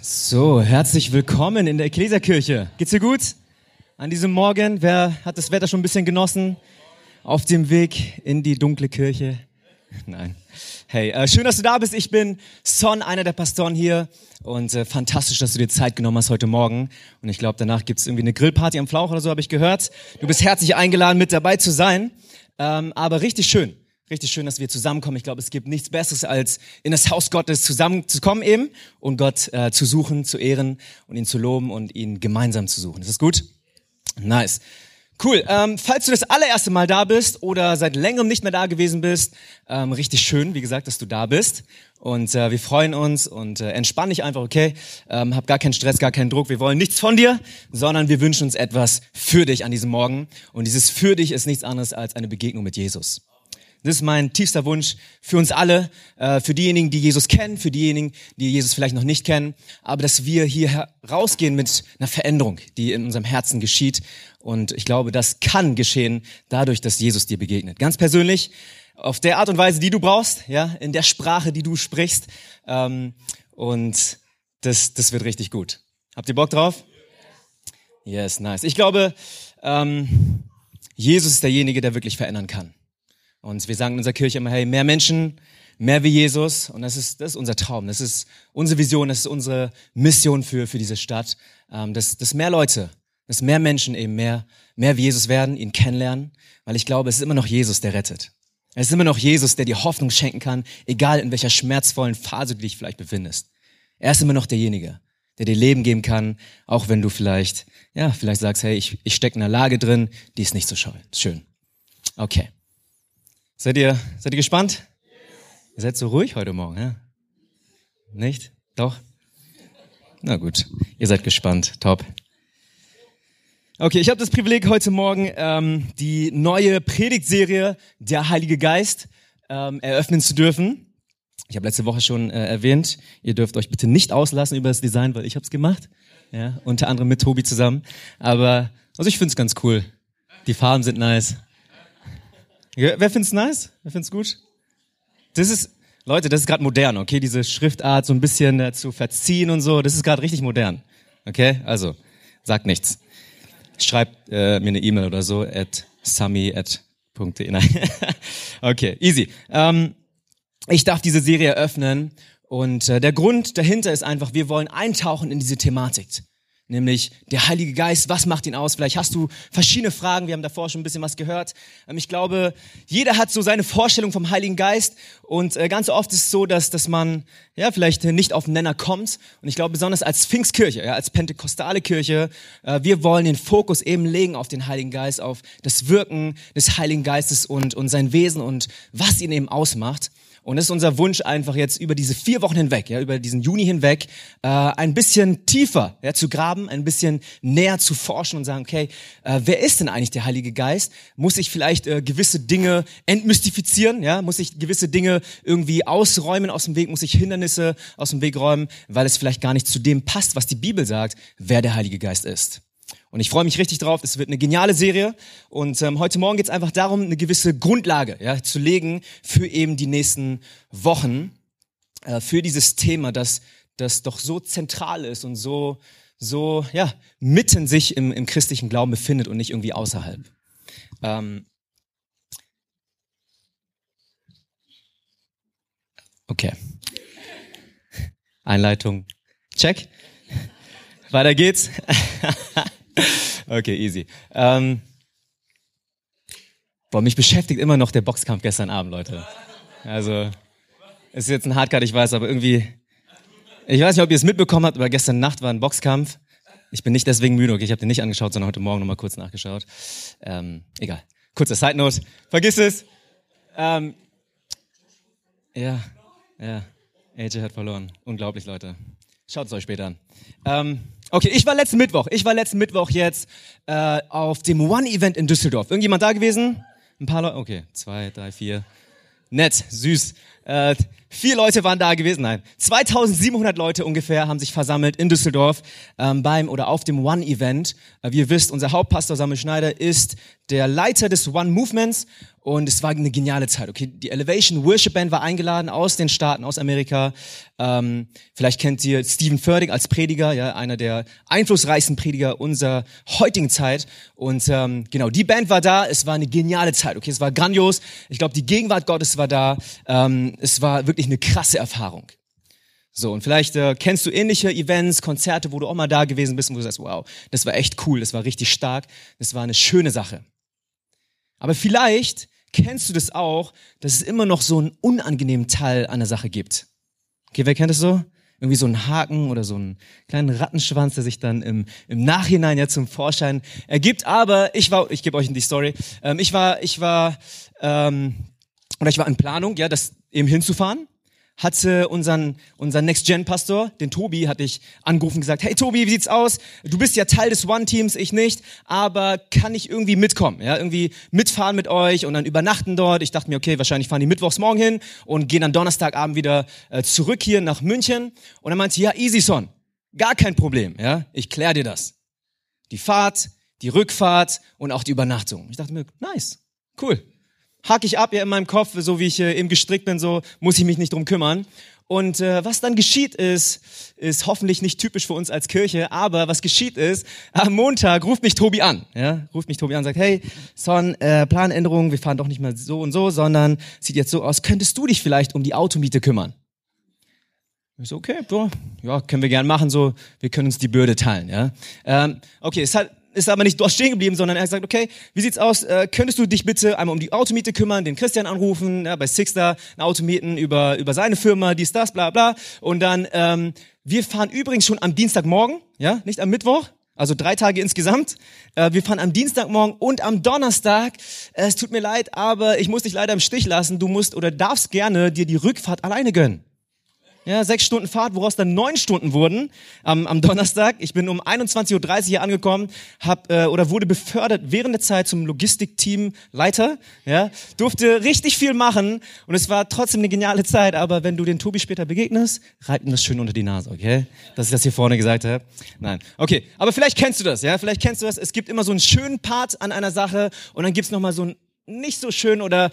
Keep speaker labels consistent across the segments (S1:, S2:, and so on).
S1: So, herzlich willkommen in der Ekklesiakirche. Geht's dir gut? An diesem Morgen, wer hat das Wetter schon ein bisschen genossen? Auf dem Weg in die dunkle Kirche? Nein. Hey, äh, schön, dass du da bist. Ich bin Son, einer der Pastoren hier. Und äh, fantastisch, dass du dir Zeit genommen hast heute Morgen. Und ich glaube, danach gibt's irgendwie eine Grillparty am Flauch oder so, habe ich gehört. Du bist herzlich eingeladen, mit dabei zu sein. Ähm, aber richtig schön. Richtig schön, dass wir zusammenkommen. Ich glaube, es gibt nichts Besseres, als in das Haus Gottes zusammenzukommen eben und Gott äh, zu suchen, zu ehren und ihn zu loben und ihn gemeinsam zu suchen. Ist das gut? Nice. Cool. Ähm, falls du das allererste Mal da bist oder seit längerem nicht mehr da gewesen bist, ähm, richtig schön, wie gesagt, dass du da bist. Und äh, wir freuen uns und äh, entspann dich einfach, okay? Ähm, hab gar keinen Stress, gar keinen Druck. Wir wollen nichts von dir, sondern wir wünschen uns etwas für dich an diesem Morgen. Und dieses für dich ist nichts anderes als eine Begegnung mit Jesus. Das ist mein tiefster Wunsch für uns alle, äh, für diejenigen, die Jesus kennen, für diejenigen, die Jesus vielleicht noch nicht kennen, aber dass wir hier rausgehen mit einer Veränderung, die in unserem Herzen geschieht. Und ich glaube, das kann geschehen dadurch, dass Jesus dir begegnet. Ganz persönlich, auf der Art und Weise, die du brauchst, ja, in der Sprache, die du sprichst. Ähm, und das, das wird richtig gut. Habt ihr Bock drauf? Yes, nice. Ich glaube, ähm, Jesus ist derjenige, der wirklich verändern kann. Und wir sagen in unserer Kirche immer, hey, mehr Menschen, mehr wie Jesus. Und das ist, das ist unser Traum. Das ist unsere Vision. Das ist unsere Mission für, für diese Stadt. Ähm, dass, dass mehr Leute, dass mehr Menschen eben mehr, mehr wie Jesus werden, ihn kennenlernen. Weil ich glaube, es ist immer noch Jesus, der rettet. Es ist immer noch Jesus, der dir Hoffnung schenken kann, egal in welcher schmerzvollen Phase du dich vielleicht befindest. Er ist immer noch derjenige, der dir Leben geben kann, auch wenn du vielleicht, ja, vielleicht sagst, hey, ich, ich stecke in einer Lage drin, die ist nicht so schön. Okay. Seid ihr, seid ihr gespannt? Ihr seid so ruhig heute Morgen, ja? Nicht? Doch? Na gut, ihr seid gespannt. Top. Okay, ich habe das Privileg, heute Morgen ähm, die neue Predigtserie Der Heilige Geist ähm, eröffnen zu dürfen. Ich habe letzte Woche schon äh, erwähnt, ihr dürft euch bitte nicht auslassen über das Design, weil ich habe es gemacht. Ja, unter anderem mit Tobi zusammen. Aber also ich finde es ganz cool. Die Farben sind nice. Wer find's nice? Wer find's gut? Das ist, Leute, das ist gerade modern, okay? Diese Schriftart so ein bisschen äh, zu verziehen und so, das ist gerade richtig modern. Okay? Also, sagt nichts. Schreibt äh, mir eine E-Mail oder so at sami at okay, easy. Ähm, ich darf diese Serie eröffnen und äh, der Grund dahinter ist einfach, wir wollen eintauchen in diese Thematik nämlich der Heilige Geist. Was macht ihn aus? Vielleicht hast du verschiedene Fragen. Wir haben davor schon ein bisschen was gehört. Ähm, ich glaube, jeder hat so seine Vorstellung vom Heiligen Geist und äh, ganz oft ist es so, dass, dass man ja vielleicht nicht auf den Nenner kommt. Und ich glaube, besonders als Pfingstkirche, ja, als pentekostale Kirche, äh, wir wollen den Fokus eben legen auf den Heiligen Geist, auf das Wirken des Heiligen Geistes und, und sein Wesen und was ihn eben ausmacht. Und es ist unser Wunsch einfach jetzt über diese vier Wochen hinweg, ja, über diesen Juni hinweg, äh, ein bisschen tiefer ja, zu graben, ein bisschen näher zu forschen und sagen, okay, äh, wer ist denn eigentlich der Heilige Geist? Muss ich vielleicht äh, gewisse Dinge entmystifizieren? Ja, muss ich gewisse Dinge irgendwie ausräumen aus dem Weg? Muss ich Hindernisse aus dem Weg räumen, weil es vielleicht gar nicht zu dem passt, was die Bibel sagt, wer der Heilige Geist ist? Und ich freue mich richtig drauf. Es wird eine geniale Serie. Und ähm, heute Morgen geht es einfach darum, eine gewisse Grundlage ja, zu legen für eben die nächsten Wochen, äh, für dieses Thema, das, das doch so zentral ist und so, so ja, mitten sich im, im christlichen Glauben befindet und nicht irgendwie außerhalb. Ähm, okay. Einleitung. Check. Weiter geht's. okay, easy. Ähm, boah, mich beschäftigt immer noch der Boxkampf gestern Abend, Leute. Also, es ist jetzt ein Hardcard, ich weiß, aber irgendwie, ich weiß nicht, ob ihr es mitbekommen habt, aber gestern Nacht war ein Boxkampf. Ich bin nicht deswegen müde, okay, ich habe den nicht angeschaut, sondern heute Morgen nochmal kurz nachgeschaut. Ähm, egal. Kurze Side Note. Vergiss es. Ähm, ja, ja. AJ hat verloren. Unglaublich, Leute. Schaut es euch später an. Ähm, okay, ich war letzten Mittwoch. Ich war letzten Mittwoch jetzt äh, auf dem One-Event in Düsseldorf. Irgendjemand da gewesen? Ein paar Leute? Okay, zwei, drei, vier. Nett, süß. Äh, Vier Leute waren da gewesen, nein. 2700 Leute ungefähr haben sich versammelt in Düsseldorf ähm, beim oder auf dem One-Event. Äh, wie ihr wisst, unser Hauptpastor Samuel Schneider ist der Leiter des One-Movements und es war eine geniale Zeit. Okay, die Elevation Worship Band war eingeladen aus den Staaten, aus Amerika. Ähm, vielleicht kennt ihr Stephen Furtick als Prediger, ja, einer der einflussreichsten Prediger unserer heutigen Zeit. Und ähm, genau, die Band war da. Es war eine geniale Zeit. Okay, es war grandios. Ich glaube, die Gegenwart Gottes war da. Ähm, es war wirklich eine krasse Erfahrung. So, und vielleicht äh, kennst du ähnliche Events, Konzerte, wo du auch mal da gewesen bist und wo du sagst, wow, das war echt cool, das war richtig stark, das war eine schöne Sache. Aber vielleicht kennst du das auch, dass es immer noch so einen unangenehmen Teil an der Sache gibt. Okay, wer kennt es so? Irgendwie so einen Haken oder so einen kleinen Rattenschwanz, der sich dann im, im Nachhinein ja zum Vorschein ergibt. Aber ich war, ich gebe euch die Story. Ähm, ich war, ich war, ähm, oder ich war in Planung, ja, das eben hinzufahren hatte unseren, unseren Next-Gen-Pastor, den Tobi, hatte ich angerufen und gesagt, hey Tobi, wie sieht's aus? Du bist ja Teil des One-Teams, ich nicht, aber kann ich irgendwie mitkommen? Ja, irgendwie mitfahren mit euch und dann übernachten dort. Ich dachte mir, okay, wahrscheinlich fahren die mittwochs morgen hin und gehen dann Donnerstagabend wieder äh, zurück hier nach München. Und dann meinte ja, easy son, gar kein Problem, ja, ich klär dir das. Die Fahrt, die Rückfahrt und auch die Übernachtung. Ich dachte mir, nice, cool hake ich ab ja in meinem Kopf, so wie ich äh, eben gestrickt bin, so muss ich mich nicht drum kümmern. Und äh, was dann geschieht ist, ist hoffentlich nicht typisch für uns als Kirche, aber was geschieht ist, am Montag ruft mich Tobi an, ja, ruft mich Tobi an, sagt, hey, Son, äh, Planänderung, wir fahren doch nicht mehr so und so, sondern sieht jetzt so aus, könntest du dich vielleicht um die Automiete kümmern? Ich so, okay, so, ja, können wir gern machen, so, wir können uns die Bürde teilen, ja. Ähm, okay, es hat ist aber nicht dort stehen geblieben, sondern er hat gesagt, okay, wie sieht's aus? Äh, könntest du dich bitte einmal um die Automiete kümmern, den Christian anrufen, ja, bei Sixter, ein Automieten über, über seine Firma, dies, das, bla, bla. Und dann, ähm, wir fahren übrigens schon am Dienstagmorgen, ja, nicht am Mittwoch, also drei Tage insgesamt. Äh, wir fahren am Dienstagmorgen und am Donnerstag. Äh, es tut mir leid, aber ich muss dich leider im Stich lassen. Du musst oder darfst gerne dir die Rückfahrt alleine gönnen. Ja, sechs Stunden Fahrt, woraus dann neun Stunden wurden am, am Donnerstag. Ich bin um 21.30 Uhr hier angekommen, hab, äh, oder wurde befördert während der Zeit zum Logistikteamleiter. Ja, durfte richtig viel machen und es war trotzdem eine geniale Zeit. Aber wenn du den Tobi später begegnest, reib ihm das schön unter die Nase, okay? Dass ich das hier vorne gesagt habe. Nein, okay. Aber vielleicht kennst du das, ja? Vielleicht kennst du das. Es gibt immer so einen schönen Part an einer Sache und dann gibt's noch mal so einen nicht so schön oder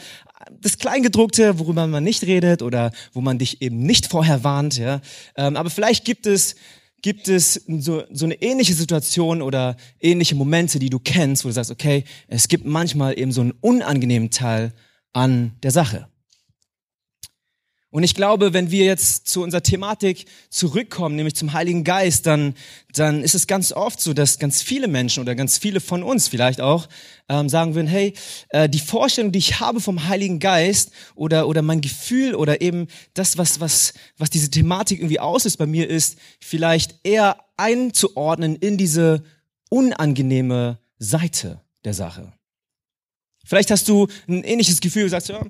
S1: das Kleingedruckte, worüber man nicht redet oder wo man dich eben nicht vorher warnt. Ja? Ähm, aber vielleicht gibt es gibt es so, so eine ähnliche Situation oder ähnliche Momente, die du kennst, wo du sagst, okay, es gibt manchmal eben so einen unangenehmen Teil an der Sache. Und ich glaube, wenn wir jetzt zu unserer Thematik zurückkommen, nämlich zum Heiligen Geist, dann, dann ist es ganz oft so, dass ganz viele Menschen oder ganz viele von uns vielleicht auch ähm, sagen würden, hey, äh, die Vorstellung, die ich habe vom Heiligen Geist oder, oder mein Gefühl oder eben das, was, was, was diese Thematik irgendwie auslöst bei mir, ist vielleicht eher einzuordnen in diese unangenehme Seite der Sache. Vielleicht hast du ein ähnliches Gefühl, du sagst, ja,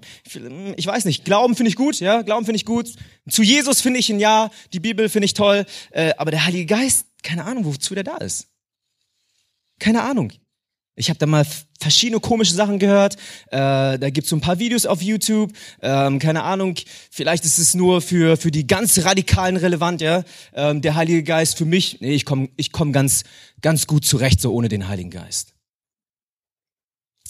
S1: ich weiß nicht, Glauben finde ich gut, ja, Glauben finde ich gut. Zu Jesus finde ich ein Ja, die Bibel finde ich toll, äh, aber der Heilige Geist, keine Ahnung, wozu der da ist. Keine Ahnung. Ich habe da mal verschiedene komische Sachen gehört. Äh, da gibt's so ein paar Videos auf YouTube. Ähm, keine Ahnung, vielleicht ist es nur für für die ganz radikalen relevant, ja. Ähm, der Heilige Geist für mich, nee, ich komme ich komm ganz ganz gut zurecht so ohne den Heiligen Geist.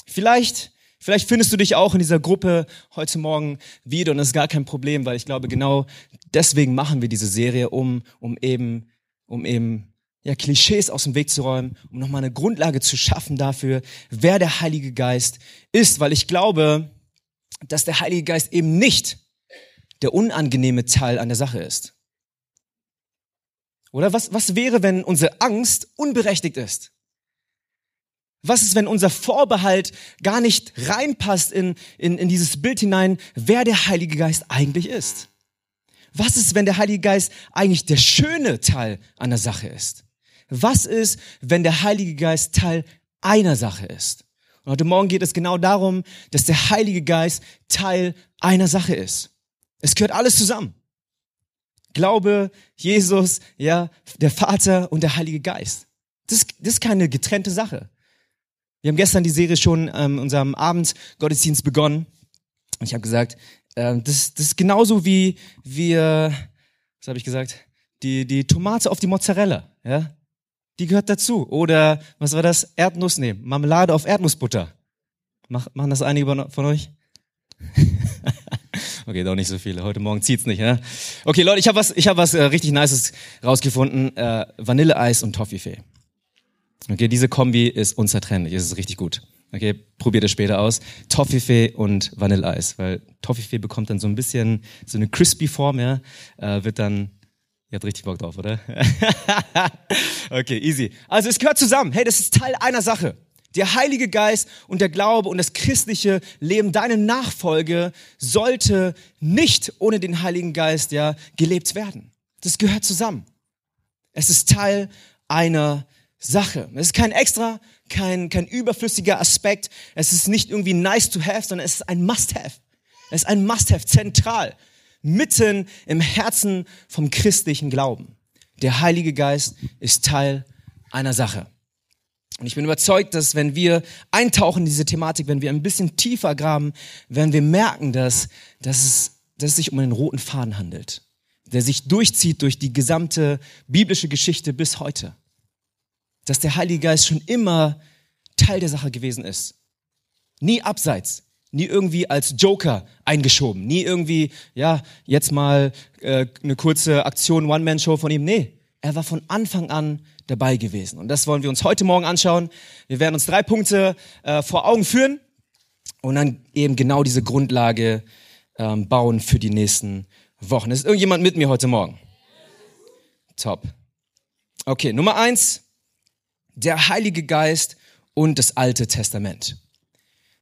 S1: Vielleicht, vielleicht findest du dich auch in dieser Gruppe heute Morgen wieder und das ist gar kein Problem, weil ich glaube, genau deswegen machen wir diese Serie, um, um eben, um eben ja, Klischees aus dem Weg zu räumen, um nochmal eine Grundlage zu schaffen dafür, wer der Heilige Geist ist, weil ich glaube, dass der Heilige Geist eben nicht der unangenehme Teil an der Sache ist. Oder was, was wäre, wenn unsere Angst unberechtigt ist? Was ist, wenn unser Vorbehalt gar nicht reinpasst in, in, in dieses Bild hinein, wer der Heilige Geist eigentlich ist? Was ist, wenn der Heilige Geist eigentlich der schöne Teil einer Sache ist? Was ist, wenn der Heilige Geist Teil einer Sache ist? Und heute Morgen geht es genau darum, dass der Heilige Geist Teil einer Sache ist. Es gehört alles zusammen. Glaube, Jesus, ja, der Vater und der Heilige Geist. Das, das ist keine getrennte Sache. Wir haben gestern die Serie schon ähm, unserem Abend Gottesdienst begonnen. Ich habe gesagt, Ähm, das, das ist genauso wie wir, was habe ich gesagt, die, die Tomate auf die Mozzarella, ja, die gehört dazu. Oder was war das? Erdnuss, nee, Marmelade auf Erdnussbutter. Mach, machen das einige von euch? okay, doch nicht so viele. Heute Morgen zieht's nicht, ja? Okay, Leute, ich habe was, ich habe was äh, richtig Nices rausgefunden. Äh, Vanilleeis und Toffifee. Okay, diese Kombi ist unzertrennlich. Es ist richtig gut. Okay, probiert es später aus. Toffifee und Vanilleeis, weil Toffifee bekommt dann so ein bisschen so eine crispy Form, ja, äh, wird dann Ihr habt richtig Bock drauf, oder? okay, easy. Also es gehört zusammen. Hey, das ist Teil einer Sache. Der Heilige Geist und der Glaube und das christliche Leben, deine Nachfolge sollte nicht ohne den Heiligen Geist ja gelebt werden. Das gehört zusammen. Es ist Teil einer Sache. Es ist kein extra, kein, kein überflüssiger Aspekt. Es ist nicht irgendwie nice to have, sondern es ist ein Must-have. Es ist ein Must-have, zentral, mitten im Herzen vom christlichen Glauben. Der Heilige Geist ist Teil einer Sache. Und ich bin überzeugt, dass wenn wir eintauchen in diese Thematik, wenn wir ein bisschen tiefer graben, werden wir merken, dass, dass, es, dass es sich um einen roten Faden handelt, der sich durchzieht durch die gesamte biblische Geschichte bis heute. Dass der Heilige Geist schon immer Teil der Sache gewesen ist. Nie abseits, nie irgendwie als Joker eingeschoben, nie irgendwie, ja, jetzt mal äh, eine kurze Aktion, One-Man-Show von ihm. Nee, er war von Anfang an dabei gewesen. Und das wollen wir uns heute Morgen anschauen. Wir werden uns drei Punkte äh, vor Augen führen und dann eben genau diese Grundlage ähm, bauen für die nächsten Wochen. Ist irgendjemand mit mir heute Morgen? Top. Okay, Nummer eins, der Heilige Geist und das Alte Testament.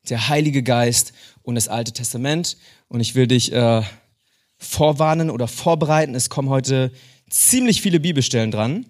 S1: Der Heilige Geist und das Alte Testament. Und ich will dich äh, vorwarnen oder vorbereiten. Es kommen heute ziemlich viele Bibelstellen dran.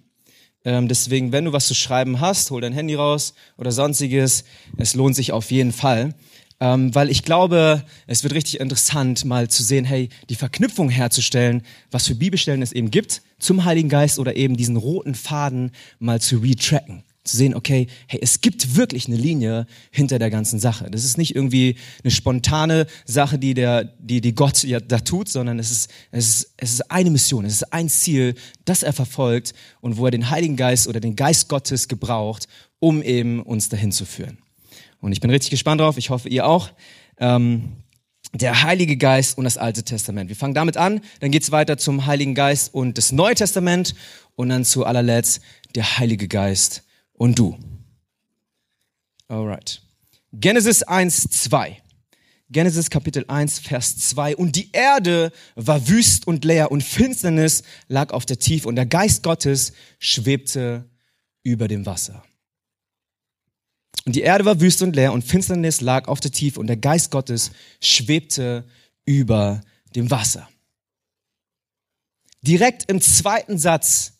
S1: Ähm, deswegen, wenn du was zu schreiben hast, hol dein Handy raus oder sonstiges. Es lohnt sich auf jeden Fall. Ähm, weil ich glaube, es wird richtig interessant, mal zu sehen, hey, die Verknüpfung herzustellen, was für Bibelstellen es eben gibt zum Heiligen Geist oder eben diesen roten Faden mal zu retracken zu sehen, okay, hey, es gibt wirklich eine Linie hinter der ganzen Sache. Das ist nicht irgendwie eine spontane Sache, die der, die, die Gott ja da tut, sondern es ist, es ist, es ist eine Mission, es ist ein Ziel, das er verfolgt und wo er den Heiligen Geist oder den Geist Gottes gebraucht, um eben uns dahin zu führen. Und ich bin richtig gespannt drauf. Ich hoffe, ihr auch. Ähm, der Heilige Geist und das Alte Testament. Wir fangen damit an, dann geht's weiter zum Heiligen Geist und das Neue Testament und dann zu allerletzt der Heilige Geist und du. Alright. Genesis 1, 2. Genesis Kapitel 1, Vers 2. Und die Erde war wüst und leer und Finsternis lag auf der Tiefe und der Geist Gottes schwebte über dem Wasser. Und die Erde war wüst und leer und Finsternis lag auf der Tiefe und der Geist Gottes schwebte über dem Wasser. Direkt im zweiten Satz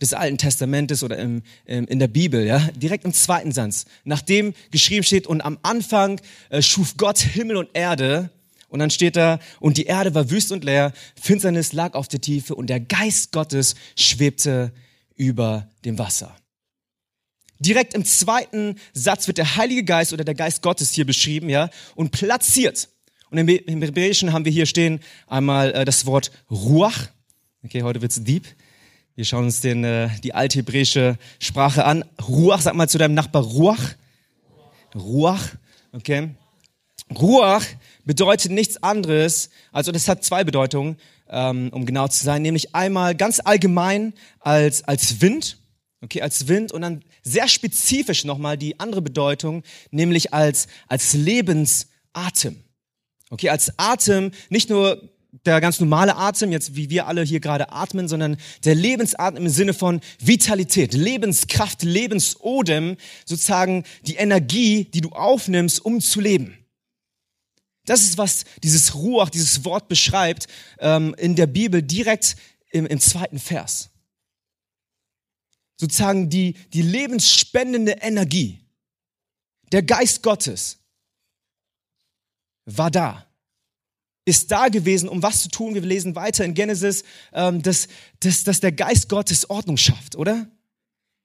S1: des Alten Testamentes oder im, im, in der Bibel, ja, direkt im zweiten Satz, nachdem geschrieben steht, und am Anfang äh, schuf Gott Himmel und Erde, und dann steht da, und die Erde war wüst und leer, Finsternis lag auf der Tiefe, und der Geist Gottes schwebte über dem Wasser. Direkt im zweiten Satz wird der Heilige Geist oder der Geist Gottes hier beschrieben, ja, und platziert. Und im, im Hebräischen haben wir hier stehen einmal äh, das Wort Ruach. Okay, heute wird's deep. Wir schauen uns den, äh, die althebräische Sprache an. Ruach, sag mal zu deinem Nachbar Ruach. Ruach, okay. Ruach bedeutet nichts anderes, also das hat zwei Bedeutungen, ähm, um genau zu sein, nämlich einmal ganz allgemein als, als Wind, okay, als Wind und dann sehr spezifisch nochmal die andere Bedeutung, nämlich als, als Lebensatem. Okay, als Atem, nicht nur der ganz normale Atem, jetzt wie wir alle hier gerade atmen, sondern der Lebensatem im Sinne von Vitalität, Lebenskraft, Lebensodem, sozusagen die Energie, die du aufnimmst, um zu leben. Das ist, was dieses Ruach, dieses Wort beschreibt ähm, in der Bibel direkt im, im zweiten Vers. Sozusagen die, die lebensspendende Energie. Der Geist Gottes war da ist da gewesen, um was zu tun. Wir lesen weiter in Genesis, ähm, dass, dass, dass der Geist Gottes Ordnung schafft, oder?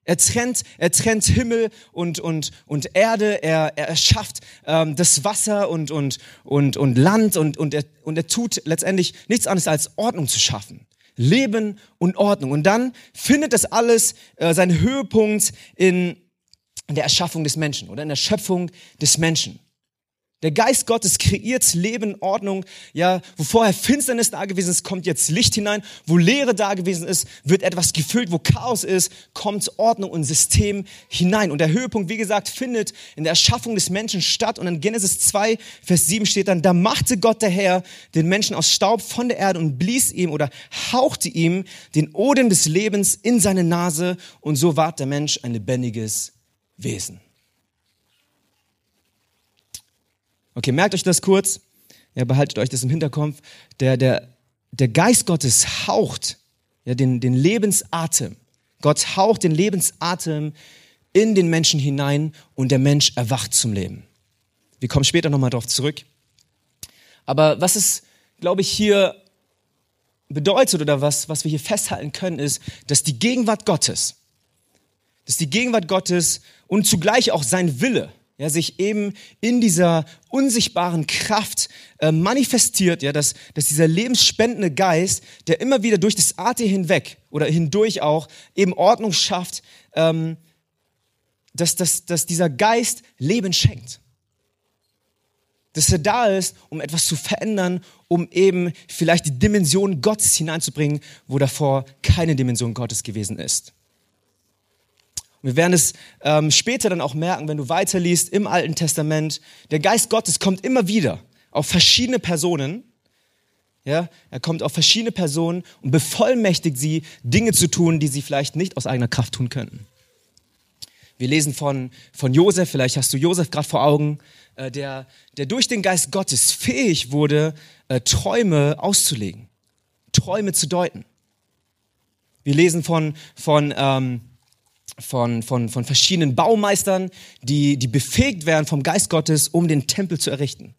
S1: Er trennt, er trennt Himmel und, und, und Erde, er, er erschafft ähm, das Wasser und, und, und, und Land und, und, er, und er tut letztendlich nichts anderes als Ordnung zu schaffen. Leben und Ordnung. Und dann findet das alles äh, seinen Höhepunkt in der Erschaffung des Menschen oder in der Schöpfung des Menschen. Der Geist Gottes kreiert Leben, Ordnung. Ja, wo vorher Finsternis da gewesen ist, kommt jetzt Licht hinein. Wo Leere da gewesen ist, wird etwas gefüllt. Wo Chaos ist, kommt Ordnung und System hinein. Und der Höhepunkt, wie gesagt, findet in der Erschaffung des Menschen statt. Und in Genesis 2, Vers 7 steht dann, da machte Gott der Herr den Menschen aus Staub von der Erde und blies ihm oder hauchte ihm den Odem des Lebens in seine Nase. Und so ward der Mensch ein lebendiges Wesen. Okay, merkt euch das kurz. Ja, behaltet euch das im Hinterkopf. Der, der, der Geist Gottes haucht ja, den, den Lebensatem. Gott haucht den Lebensatem in den Menschen hinein und der Mensch erwacht zum Leben. Wir kommen später nochmal darauf zurück. Aber was es, glaube ich, hier bedeutet oder was, was wir hier festhalten können, ist, dass die Gegenwart Gottes, dass die Gegenwart Gottes und zugleich auch sein Wille, ja, sich eben in dieser unsichtbaren Kraft äh, manifestiert, ja, dass, dass dieser lebensspendende Geist, der immer wieder durch das AT hinweg oder hindurch auch eben Ordnung schafft, ähm, dass, dass, dass dieser Geist Leben schenkt. Dass er da ist, um etwas zu verändern, um eben vielleicht die Dimension Gottes hineinzubringen, wo davor keine Dimension Gottes gewesen ist. Wir werden es ähm, später dann auch merken, wenn du weiterliest im Alten Testament. Der Geist Gottes kommt immer wieder auf verschiedene Personen. Ja, er kommt auf verschiedene Personen und bevollmächtigt sie, Dinge zu tun, die sie vielleicht nicht aus eigener Kraft tun könnten. Wir lesen von, von Josef, vielleicht hast du Josef gerade vor Augen, äh, der, der durch den Geist Gottes fähig wurde, äh, Träume auszulegen, Träume zu deuten. Wir lesen von, von ähm, von, von, von verschiedenen Baumeistern, die, die befähigt werden vom Geist Gottes, um den Tempel zu errichten.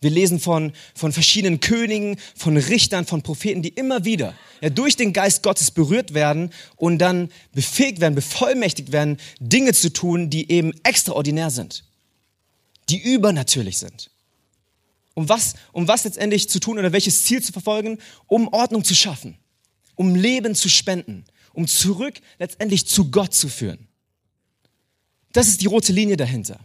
S1: Wir lesen von, von verschiedenen Königen, von Richtern, von Propheten, die immer wieder ja, durch den Geist Gottes berührt werden und dann befähigt werden, bevollmächtigt werden, Dinge zu tun, die eben extraordinär sind, die übernatürlich sind. Um was, um was letztendlich zu tun oder welches Ziel zu verfolgen? Um Ordnung zu schaffen, um Leben zu spenden, um zurück letztendlich zu Gott zu führen. Das ist die rote Linie dahinter.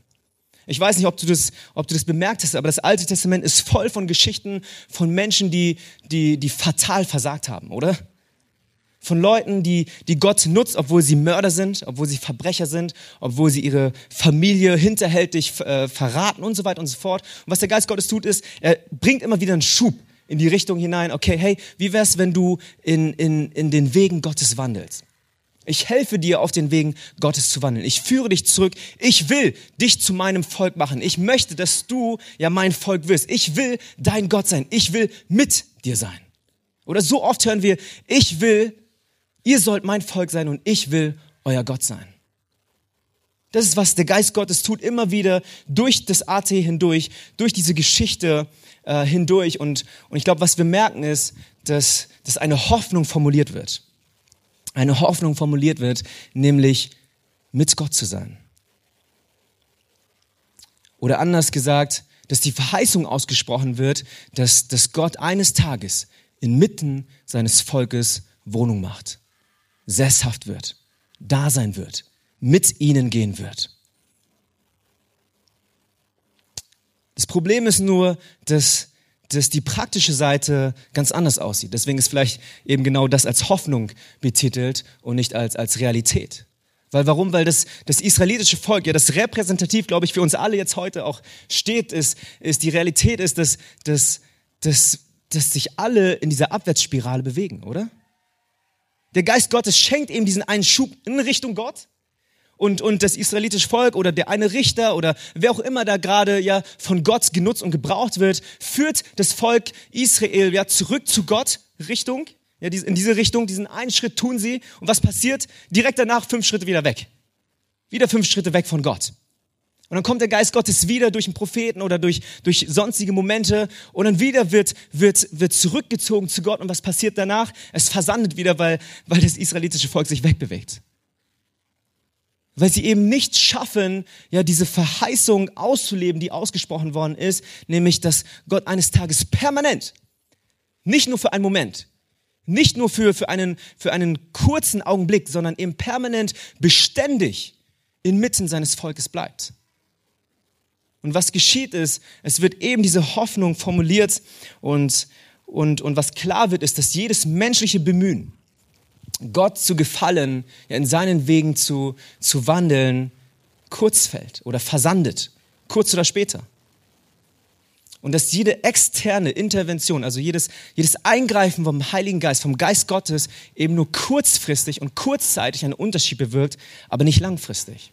S1: Ich weiß nicht, ob du das, ob du das bemerkt hast, aber das Alte Testament ist voll von Geschichten von Menschen, die, die, die fatal versagt haben, oder? Von Leuten, die, die Gott nutzt, obwohl sie Mörder sind, obwohl sie Verbrecher sind, obwohl sie ihre Familie hinterhältig äh, verraten und so weiter und so fort. Und was der Geist Gottes tut, ist, er bringt immer wieder einen Schub in die Richtung hinein, okay, hey, wie wär's, wenn du in, in, in den Wegen Gottes wandelst? Ich helfe dir, auf den Wegen Gottes zu wandeln. Ich führe dich zurück. Ich will dich zu meinem Volk machen. Ich möchte, dass du ja mein Volk wirst. Ich will dein Gott sein. Ich will mit dir sein. Oder so oft hören wir, ich will, ihr sollt mein Volk sein und ich will euer Gott sein. Das ist, was der Geist Gottes tut, immer wieder durch das AT hindurch, durch diese Geschichte äh, hindurch. Und, und ich glaube, was wir merken ist, dass, dass eine Hoffnung formuliert wird. Eine Hoffnung formuliert wird, nämlich mit Gott zu sein. Oder anders gesagt, dass die Verheißung ausgesprochen wird, dass, dass Gott eines Tages inmitten seines Volkes Wohnung macht, sesshaft wird, da sein wird, mit ihnen gehen wird. Das Problem ist nur, dass, dass die praktische Seite ganz anders aussieht. Deswegen ist vielleicht eben genau das als Hoffnung betitelt und nicht als, als Realität. Weil warum? Weil das, das israelitische Volk, ja, das repräsentativ, glaube ich, für uns alle jetzt heute auch steht, ist, ist die Realität ist, dass, dass, dass, dass sich alle in dieser Abwärtsspirale bewegen, oder? Der Geist Gottes schenkt eben diesen einen Schub in Richtung Gott und, und das israelitische Volk oder der eine Richter oder wer auch immer da gerade ja von Gott genutzt und gebraucht wird, führt das Volk Israel ja zurück zu Gott Richtung, ja, in diese Richtung, diesen einen Schritt tun sie und was passiert? Direkt danach fünf Schritte wieder weg. Wieder fünf Schritte weg von Gott. Und dann kommt der Geist Gottes wieder durch einen Propheten oder durch, durch sonstige Momente und dann wieder wird, wird, wird zurückgezogen zu Gott. Und was passiert danach? Es versandet wieder, weil, weil das israelitische Volk sich wegbewegt. Weil sie eben nicht schaffen, ja, diese Verheißung auszuleben, die ausgesprochen worden ist, nämlich, dass Gott eines Tages permanent, nicht nur für einen Moment, nicht nur für, für, einen, für einen kurzen Augenblick, sondern eben permanent beständig inmitten seines Volkes bleibt. Und was geschieht ist, es wird eben diese Hoffnung formuliert und, und, und was klar wird, ist, dass jedes menschliche Bemühen, Gott zu gefallen, in seinen Wegen zu, zu wandeln, kurz fällt oder versandet, kurz oder später. Und dass jede externe Intervention, also jedes, jedes Eingreifen vom Heiligen Geist, vom Geist Gottes, eben nur kurzfristig und kurzzeitig einen Unterschied bewirkt, aber nicht langfristig.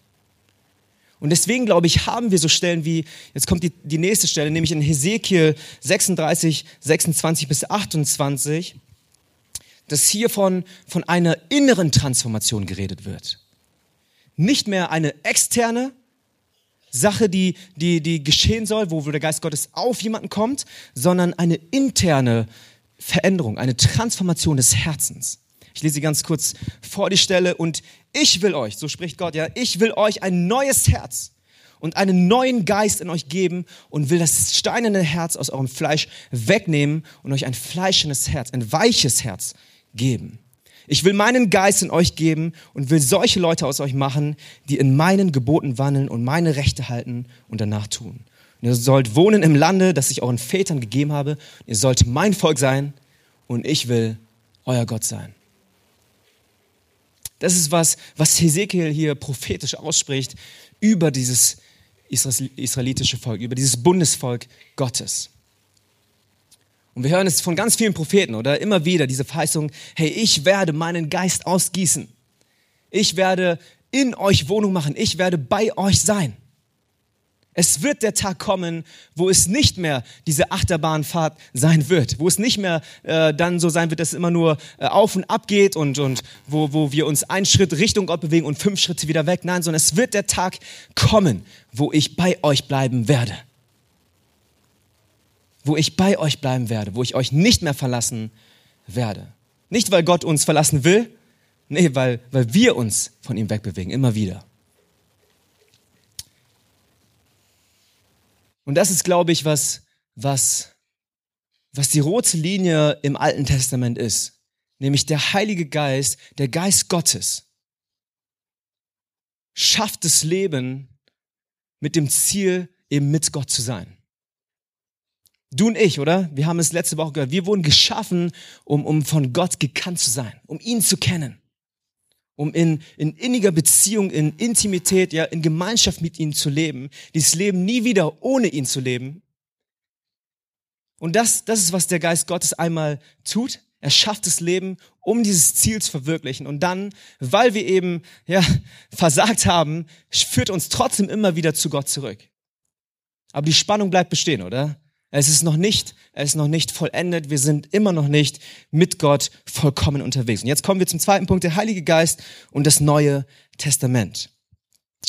S1: Und deswegen, glaube ich, haben wir so Stellen wie, jetzt kommt die, die nächste Stelle, nämlich in Hesekiel 36, 26 bis 28, dass hier von, von einer inneren Transformation geredet wird. Nicht mehr eine externe Sache, die, die, die geschehen soll, wo, der Geist Gottes auf jemanden kommt, sondern eine interne Veränderung, eine Transformation des Herzens. Ich lese sie ganz kurz vor die Stelle. Und ich will euch, so spricht Gott, ja, ich will euch ein neues Herz und einen neuen Geist in euch geben und will das steinerne Herz aus eurem Fleisch wegnehmen und euch ein fleischendes Herz, ein weiches Herz geben. Ich will meinen Geist in euch geben und will solche Leute aus euch machen, die in meinen Geboten wandeln und meine Rechte halten und danach tun. Und ihr sollt wohnen im Lande, das ich euren Vätern gegeben habe. Ihr sollt mein Volk sein und ich will euer Gott sein. Das ist was, was Hesekiel hier prophetisch ausspricht über dieses israelitische Volk, über dieses Bundesvolk Gottes. Und wir hören es von ganz vielen Propheten oder immer wieder diese Verheißung, hey, ich werde meinen Geist ausgießen. Ich werde in euch Wohnung machen. Ich werde bei euch sein. Es wird der Tag kommen, wo es nicht mehr diese Achterbahnfahrt sein wird, wo es nicht mehr äh, dann so sein wird, dass es immer nur äh, auf und ab geht und, und wo, wo wir uns einen Schritt Richtung Gott bewegen und fünf Schritte wieder weg. Nein, sondern es wird der Tag kommen, wo ich bei euch bleiben werde. Wo ich bei euch bleiben werde, wo ich euch nicht mehr verlassen werde. Nicht, weil Gott uns verlassen will, nee, weil, weil wir uns von ihm wegbewegen, immer wieder. Und das ist, glaube ich, was, was, was die rote Linie im Alten Testament ist. Nämlich der Heilige Geist, der Geist Gottes, schafft das Leben mit dem Ziel, eben mit Gott zu sein. Du und ich, oder? Wir haben es letzte Woche gehört. Wir wurden geschaffen, um, um von Gott gekannt zu sein, um ihn zu kennen um in, in inniger Beziehung, in Intimität, ja, in Gemeinschaft mit ihm zu leben, dieses Leben nie wieder ohne ihn zu leben. Und das, das ist, was der Geist Gottes einmal tut. Er schafft das Leben, um dieses Ziel zu verwirklichen. Und dann, weil wir eben, ja, versagt haben, führt uns trotzdem immer wieder zu Gott zurück. Aber die Spannung bleibt bestehen, oder? Es ist noch nicht, es ist noch nicht vollendet. Wir sind immer noch nicht mit Gott vollkommen unterwegs. Und jetzt kommen wir zum zweiten Punkt, der Heilige Geist und das Neue Testament.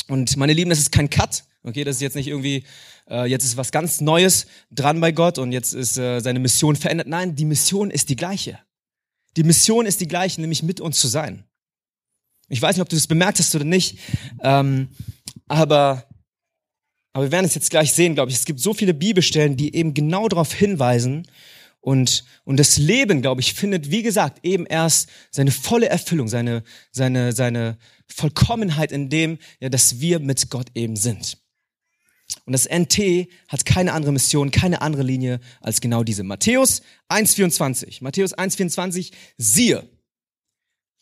S1: Und meine Lieben, das ist kein Cut. Okay, das ist jetzt nicht irgendwie, äh, jetzt ist was ganz Neues dran bei Gott und jetzt ist äh, seine Mission verändert. Nein, die Mission ist die gleiche. Die Mission ist die gleiche, nämlich mit uns zu sein. Ich weiß nicht, ob du das bemerkt hast oder nicht, ähm, aber aber wir werden es jetzt gleich sehen, glaube ich. Es gibt so viele Bibelstellen, die eben genau darauf hinweisen. Und, und das Leben, glaube ich, findet, wie gesagt, eben erst seine volle Erfüllung, seine, seine, seine Vollkommenheit in dem, ja, dass wir mit Gott eben sind. Und das NT hat keine andere Mission, keine andere Linie als genau diese. Matthäus 1,24. Matthäus 1,24. Siehe,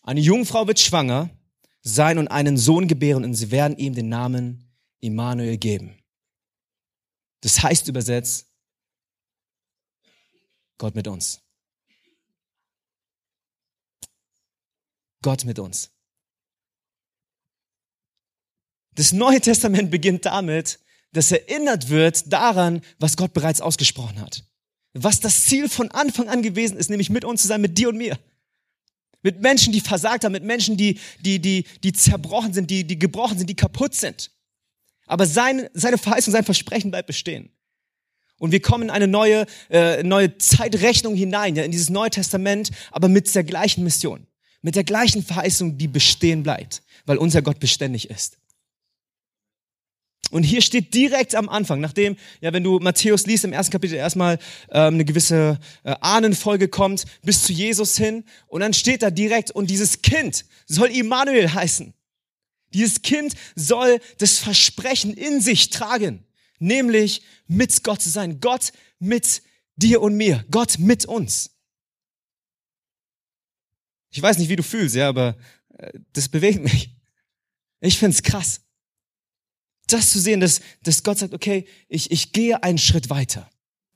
S1: eine Jungfrau wird schwanger sein und einen Sohn gebären und sie werden ihm den Namen Immanuel geben. Das heißt übersetzt, Gott mit uns. Gott mit uns. Das Neue Testament beginnt damit, dass erinnert wird daran, was Gott bereits ausgesprochen hat. Was das Ziel von Anfang an gewesen ist, nämlich mit uns zu sein, mit dir und mir. Mit Menschen, die versagt haben, mit Menschen, die, die, die, die zerbrochen sind, die, die gebrochen sind, die kaputt sind. Aber sein, seine Verheißung, sein Versprechen bleibt bestehen. Und wir kommen in eine neue, äh, neue Zeitrechnung hinein, ja, in dieses Neue Testament, aber mit der gleichen Mission, mit der gleichen Verheißung, die bestehen bleibt, weil unser Gott beständig ist. Und hier steht direkt am Anfang, nachdem, ja, wenn du Matthäus liest, im ersten Kapitel erstmal ähm, eine gewisse äh, Ahnenfolge kommt, bis zu Jesus hin. Und dann steht da direkt, und dieses Kind soll Immanuel heißen. Dieses Kind soll das Versprechen in sich tragen, nämlich mit Gott zu sein. Gott mit dir und mir. Gott mit uns. Ich weiß nicht, wie du fühlst, ja, aber äh, das bewegt mich. Ich find's krass. Das zu sehen, dass, dass Gott sagt, okay, ich, ich gehe einen Schritt weiter.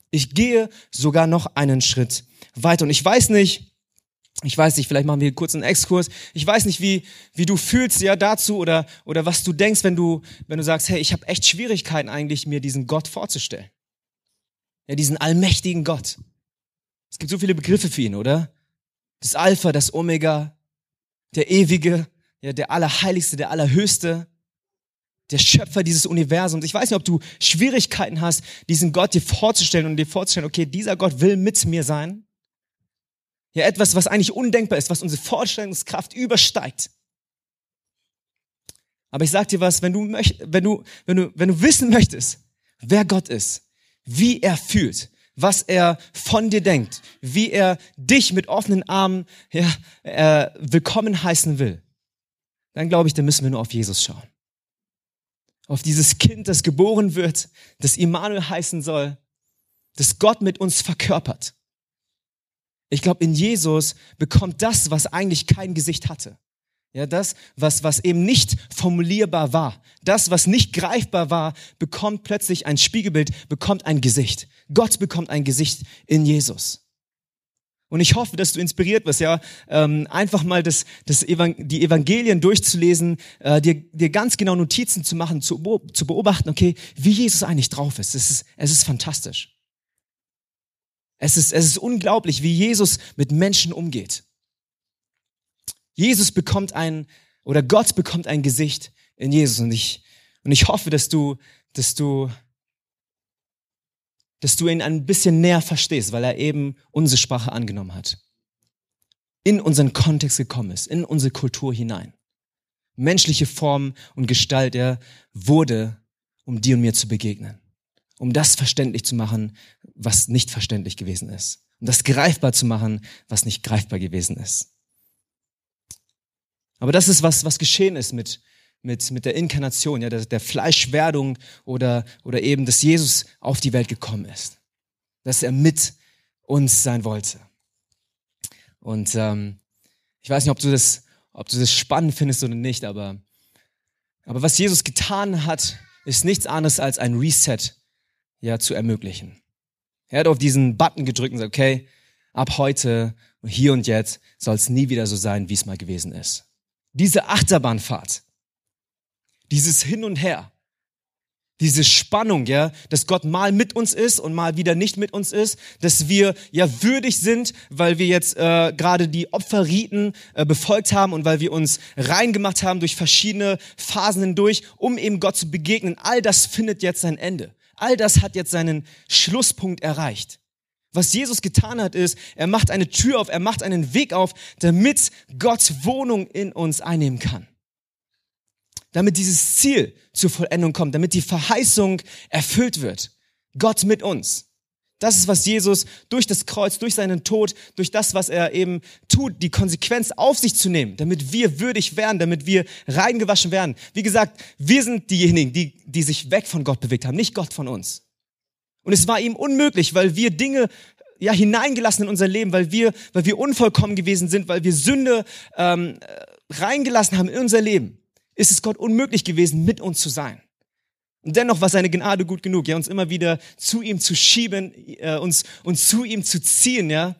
S1: Ich gehe sogar noch einen Schritt weiter. Und ich weiß nicht, ich weiß nicht, vielleicht machen wir kurz einen Exkurs. Ich weiß nicht, wie, wie du fühlst ja dazu oder, oder was du denkst, wenn du, wenn du sagst, hey, ich habe echt Schwierigkeiten eigentlich, mir diesen Gott vorzustellen. Ja, diesen allmächtigen Gott. Es gibt so viele Begriffe für ihn, oder? Das Alpha, das Omega, der Ewige, ja, der Allerheiligste, der Allerhöchste, der Schöpfer dieses Universums. Ich weiß nicht, ob du Schwierigkeiten hast, diesen Gott dir vorzustellen und dir vorzustellen, okay, dieser Gott will mit mir sein. Ja, etwas, was eigentlich undenkbar ist, was unsere Vorstellungskraft übersteigt. Aber ich sag dir was, wenn du, möcht, wenn du, wenn du, wenn du wissen möchtest, wer Gott ist, wie er fühlt, was er von dir denkt, wie er dich mit offenen Armen ja, äh, willkommen heißen will, dann glaube ich, dann müssen wir nur auf Jesus schauen. Auf dieses Kind, das geboren wird, das Immanuel heißen soll, das Gott mit uns verkörpert. Ich glaube, in Jesus bekommt das, was eigentlich kein Gesicht hatte. Ja, das, was, was eben nicht formulierbar war, das, was nicht greifbar war, bekommt plötzlich ein Spiegelbild, bekommt ein Gesicht. Gott bekommt ein Gesicht in Jesus. Und ich hoffe, dass du inspiriert wirst, ja, ähm, einfach mal das, das Evang die Evangelien durchzulesen, äh, dir, dir ganz genau Notizen zu machen, zu, zu beobachten, okay, wie Jesus eigentlich drauf ist. Es ist, es ist fantastisch. Es ist, es ist unglaublich, wie Jesus mit Menschen umgeht. Jesus bekommt ein, oder Gott bekommt ein Gesicht in Jesus. Und ich, und ich hoffe, dass du, dass du, dass du ihn ein bisschen näher verstehst, weil er eben unsere Sprache angenommen hat. In unseren Kontext gekommen ist, in unsere Kultur hinein. Menschliche Form und Gestalt, er wurde, um dir und mir zu begegnen um das verständlich zu machen, was nicht verständlich gewesen ist. Um das greifbar zu machen, was nicht greifbar gewesen ist. Aber das ist was, was geschehen ist mit, mit, mit der Inkarnation, ja, der, der Fleischwerdung oder, oder eben, dass Jesus auf die Welt gekommen ist. Dass er mit uns sein wollte. Und ähm, ich weiß nicht, ob du das, ob du das spannend findest oder nicht, aber, aber was Jesus getan hat, ist nichts anderes als ein Reset ja zu ermöglichen. Er hat auf diesen Button gedrückt und sagt, okay, ab heute, hier und jetzt soll es nie wieder so sein, wie es mal gewesen ist. Diese Achterbahnfahrt, dieses Hin und Her, diese Spannung, ja, dass Gott mal mit uns ist und mal wieder nicht mit uns ist, dass wir ja würdig sind, weil wir jetzt äh, gerade die Opferriten äh, befolgt haben und weil wir uns reingemacht haben durch verschiedene Phasen hindurch, um eben Gott zu begegnen. All das findet jetzt sein Ende. All das hat jetzt seinen Schlusspunkt erreicht. Was Jesus getan hat, ist, er macht eine Tür auf, er macht einen Weg auf, damit Gott Wohnung in uns einnehmen kann. Damit dieses Ziel zur Vollendung kommt, damit die Verheißung erfüllt wird. Gott mit uns. Das ist, was Jesus durch das Kreuz, durch seinen Tod, durch das, was er eben tut, die Konsequenz auf sich zu nehmen, damit wir würdig werden, damit wir reingewaschen werden. Wie gesagt, wir sind diejenigen, die, die sich weg von Gott bewegt haben, nicht Gott von uns. Und es war ihm unmöglich, weil wir Dinge ja hineingelassen in unser Leben, weil wir, weil wir unvollkommen gewesen sind, weil wir Sünde ähm, reingelassen haben in unser Leben, ist es Gott unmöglich gewesen, mit uns zu sein. Und dennoch war seine Gnade gut genug, ja, uns immer wieder zu ihm zu schieben, äh, uns, uns zu ihm zu ziehen, ja.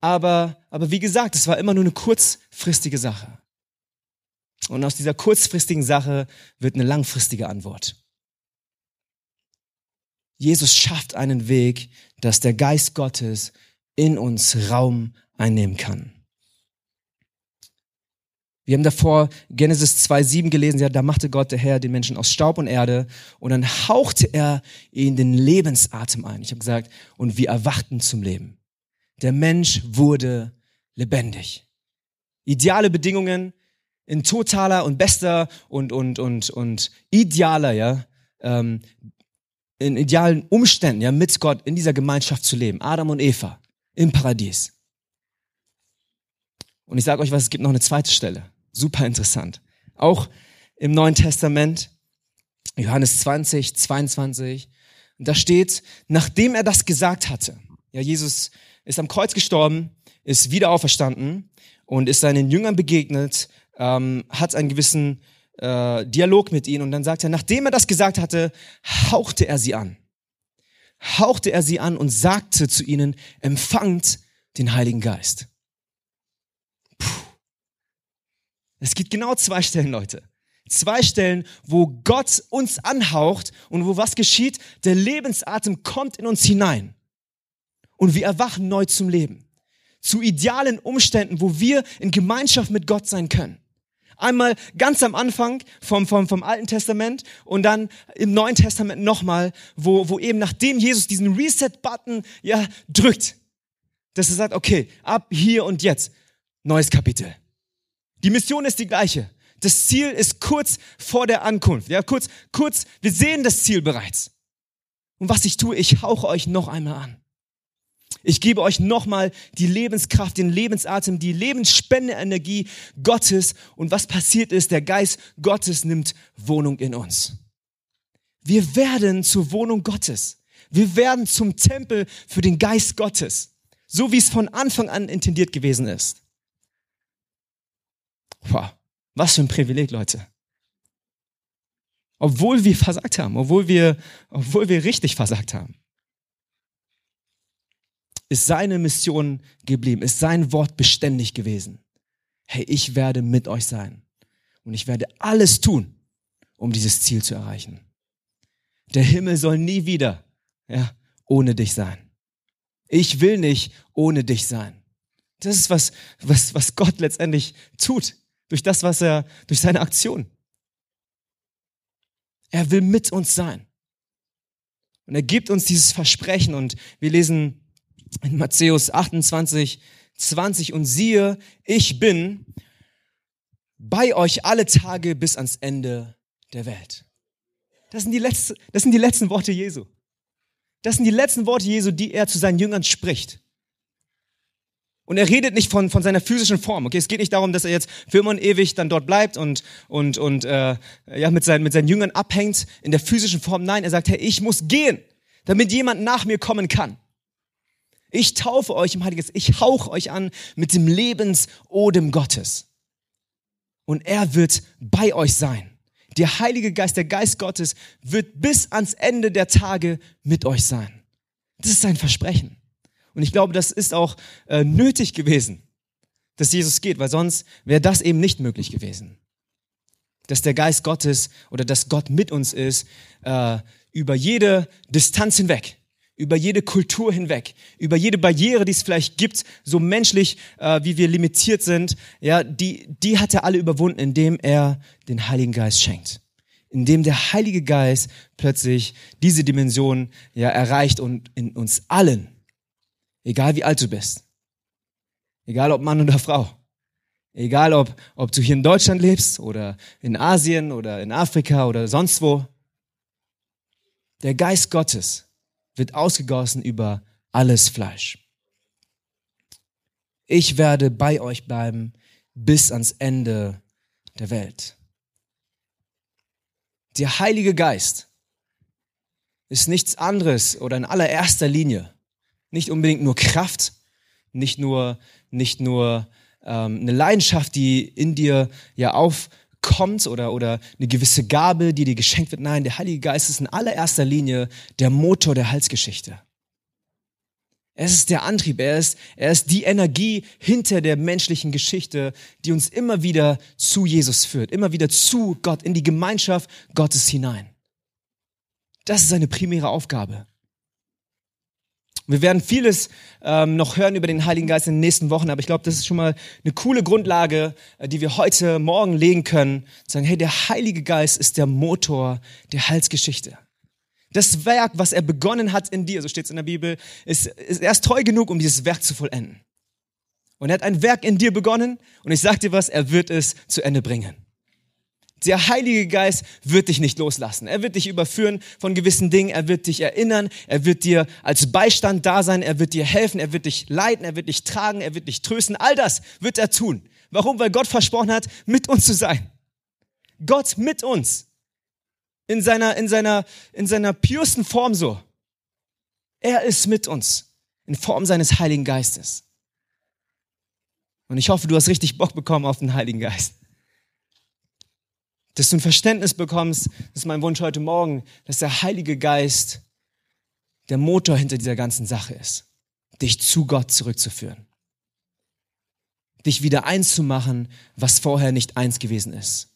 S1: Aber, aber wie gesagt, es war immer nur eine kurzfristige Sache. Und aus dieser kurzfristigen Sache wird eine langfristige Antwort. Jesus schafft einen Weg, dass der Geist Gottes in uns Raum einnehmen kann. Wir haben davor Genesis 2,7 gelesen, ja, da machte Gott der Herr den Menschen aus Staub und Erde und dann hauchte er ihnen den Lebensatem ein. Ich habe gesagt, und wir erwachten zum Leben. Der Mensch wurde lebendig. Ideale Bedingungen in totaler und bester und, und, und, und idealer, ja, ähm, in idealen Umständen, ja, mit Gott in dieser Gemeinschaft zu leben. Adam und Eva im Paradies. Und ich sage euch was, es gibt noch eine zweite Stelle. Super interessant. Auch im Neuen Testament, Johannes 20, 22, da steht, nachdem er das gesagt hatte, ja, Jesus ist am Kreuz gestorben, ist wieder auferstanden und ist seinen Jüngern begegnet, ähm, hat einen gewissen äh, Dialog mit ihnen und dann sagt er, nachdem er das gesagt hatte, hauchte er sie an. Hauchte er sie an und sagte zu ihnen, empfangt den Heiligen Geist. Es gibt genau zwei Stellen, Leute. Zwei Stellen, wo Gott uns anhaucht und wo was geschieht? Der Lebensatem kommt in uns hinein. Und wir erwachen neu zum Leben. Zu idealen Umständen, wo wir in Gemeinschaft mit Gott sein können. Einmal ganz am Anfang vom, vom, vom Alten Testament und dann im Neuen Testament nochmal, wo, wo eben nachdem Jesus diesen Reset-Button ja drückt, dass er sagt, okay, ab hier und jetzt, neues Kapitel. Die Mission ist die gleiche. Das Ziel ist kurz vor der Ankunft. Ja, kurz, kurz, wir sehen das Ziel bereits. Und was ich tue, ich hauche euch noch einmal an. Ich gebe euch nochmal die Lebenskraft, den Lebensatem, die Lebensspendenergie Gottes. Und was passiert ist, der Geist Gottes nimmt Wohnung in uns. Wir werden zur Wohnung Gottes. Wir werden zum Tempel für den Geist Gottes. So wie es von Anfang an intendiert gewesen ist. Wow, was für ein Privileg, Leute. Obwohl wir versagt haben, obwohl wir, obwohl wir richtig versagt haben, ist seine Mission geblieben, ist sein Wort beständig gewesen. Hey, ich werde mit euch sein und ich werde alles tun, um dieses Ziel zu erreichen. Der Himmel soll nie wieder ja, ohne dich sein. Ich will nicht ohne dich sein. Das ist was, was, was Gott letztendlich tut durch das, was er, durch seine Aktion. Er will mit uns sein. Und er gibt uns dieses Versprechen und wir lesen in Matthäus 28, 20 und siehe, ich bin bei euch alle Tage bis ans Ende der Welt. Das sind die, letzte, das sind die letzten Worte Jesu. Das sind die letzten Worte Jesu, die er zu seinen Jüngern spricht. Und er redet nicht von, von seiner physischen Form. Okay, es geht nicht darum, dass er jetzt für immer und ewig dann dort bleibt und und und äh, ja mit seinen mit seinen Jüngern abhängt in der physischen Form. Nein, er sagt, Herr, ich muss gehen, damit jemand nach mir kommen kann. Ich taufe euch im Heiligen Geist. Ich hauche euch an mit dem Lebensodem Gottes. Und er wird bei euch sein. Der Heilige Geist, der Geist Gottes wird bis ans Ende der Tage mit euch sein. Das ist sein Versprechen. Und ich glaube, das ist auch äh, nötig gewesen, dass Jesus geht, weil sonst wäre das eben nicht möglich gewesen. Dass der Geist Gottes oder dass Gott mit uns ist, äh, über jede Distanz hinweg, über jede Kultur hinweg, über jede Barriere, die es vielleicht gibt, so menschlich, äh, wie wir limitiert sind, ja, die, die hat er alle überwunden, indem er den Heiligen Geist schenkt. Indem der Heilige Geist plötzlich diese Dimension ja erreicht und in uns allen Egal wie alt du bist. Egal ob Mann oder Frau. Egal ob, ob du hier in Deutschland lebst oder in Asien oder in Afrika oder sonst wo. Der Geist Gottes wird ausgegossen über alles Fleisch. Ich werde bei euch bleiben bis ans Ende der Welt. Der Heilige Geist ist nichts anderes oder in allererster Linie nicht unbedingt nur Kraft, nicht nur, nicht nur ähm, eine Leidenschaft, die in dir ja aufkommt oder, oder eine gewisse Gabe, die dir geschenkt wird. Nein, der Heilige Geist ist in allererster Linie der Motor der Halsgeschichte. Er ist der Antrieb, er ist, er ist die Energie hinter der menschlichen Geschichte, die uns immer wieder zu Jesus führt, immer wieder zu Gott, in die Gemeinschaft Gottes hinein. Das ist seine primäre Aufgabe. Wir werden vieles ähm, noch hören über den Heiligen Geist in den nächsten Wochen, aber ich glaube, das ist schon mal eine coole Grundlage, äh, die wir heute Morgen legen können. Sagen, hey, der Heilige Geist ist der Motor der Heilsgeschichte. Das Werk, was er begonnen hat in dir, so steht es in der Bibel, ist, ist erst treu genug, um dieses Werk zu vollenden. Und er hat ein Werk in dir begonnen und ich sag dir was, er wird es zu Ende bringen. Der Heilige Geist wird dich nicht loslassen. Er wird dich überführen von gewissen Dingen. Er wird dich erinnern. Er wird dir als Beistand da sein. Er wird dir helfen. Er wird dich leiten. Er wird dich tragen. Er wird dich trösten. All das wird er tun. Warum? Weil Gott versprochen hat, mit uns zu sein. Gott mit uns. In seiner, in seiner, in seiner pursten Form so. Er ist mit uns. In Form seines Heiligen Geistes. Und ich hoffe, du hast richtig Bock bekommen auf den Heiligen Geist dass du ein Verständnis bekommst, das ist mein Wunsch heute Morgen, dass der Heilige Geist der Motor hinter dieser ganzen Sache ist, dich zu Gott zurückzuführen, dich wieder eins zu machen, was vorher nicht eins gewesen ist,